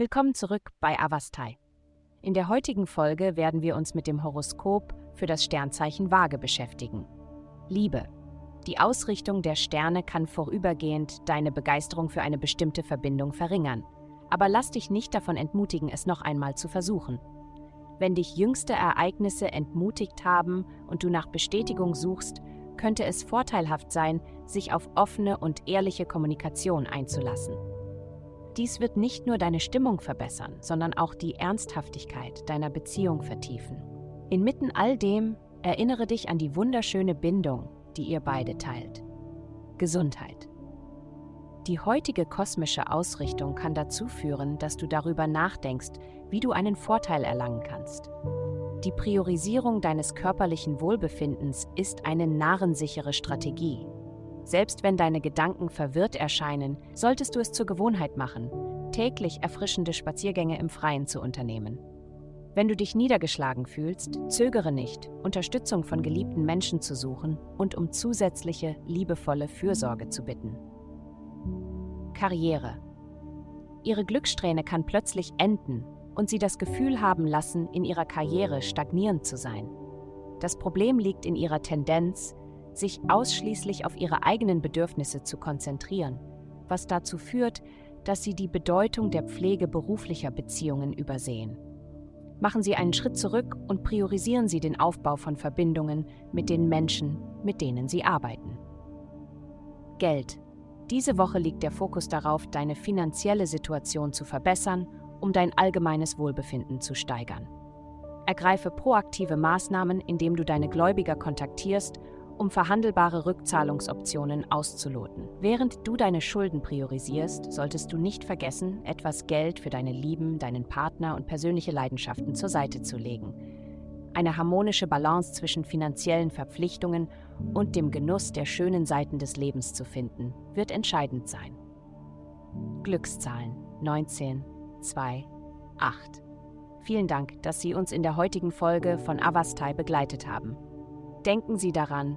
Willkommen zurück bei Avastai. In der heutigen Folge werden wir uns mit dem Horoskop für das Sternzeichen Waage beschäftigen. Liebe. Die Ausrichtung der Sterne kann vorübergehend deine Begeisterung für eine bestimmte Verbindung verringern. Aber lass dich nicht davon entmutigen, es noch einmal zu versuchen. Wenn dich jüngste Ereignisse entmutigt haben und du nach Bestätigung suchst, könnte es vorteilhaft sein, sich auf offene und ehrliche Kommunikation einzulassen. Dies wird nicht nur deine Stimmung verbessern, sondern auch die Ernsthaftigkeit deiner Beziehung vertiefen. Inmitten all dem erinnere dich an die wunderschöne Bindung, die ihr beide teilt. Gesundheit. Die heutige kosmische Ausrichtung kann dazu führen, dass du darüber nachdenkst, wie du einen Vorteil erlangen kannst. Die Priorisierung deines körperlichen Wohlbefindens ist eine narrensichere Strategie, selbst wenn deine Gedanken verwirrt erscheinen, solltest du es zur Gewohnheit machen, täglich erfrischende Spaziergänge im Freien zu unternehmen. Wenn du dich niedergeschlagen fühlst, zögere nicht, Unterstützung von geliebten Menschen zu suchen und um zusätzliche, liebevolle Fürsorge zu bitten. Karriere. Ihre Glückssträhne kann plötzlich enden und sie das Gefühl haben lassen, in ihrer Karriere stagnierend zu sein. Das Problem liegt in ihrer Tendenz, sich ausschließlich auf ihre eigenen Bedürfnisse zu konzentrieren, was dazu führt, dass sie die Bedeutung der Pflege beruflicher Beziehungen übersehen. Machen Sie einen Schritt zurück und priorisieren Sie den Aufbau von Verbindungen mit den Menschen, mit denen Sie arbeiten. Geld. Diese Woche liegt der Fokus darauf, deine finanzielle Situation zu verbessern, um dein allgemeines Wohlbefinden zu steigern. Ergreife proaktive Maßnahmen, indem du deine Gläubiger kontaktierst um verhandelbare Rückzahlungsoptionen auszuloten. Während du deine Schulden priorisierst, solltest du nicht vergessen, etwas Geld für deine Lieben, deinen Partner und persönliche Leidenschaften zur Seite zu legen. Eine harmonische Balance zwischen finanziellen Verpflichtungen und dem Genuss der schönen Seiten des Lebens zu finden, wird entscheidend sein. Glückszahlen 19, 2, 8. Vielen Dank, dass Sie uns in der heutigen Folge von Avastai begleitet haben. Denken Sie daran,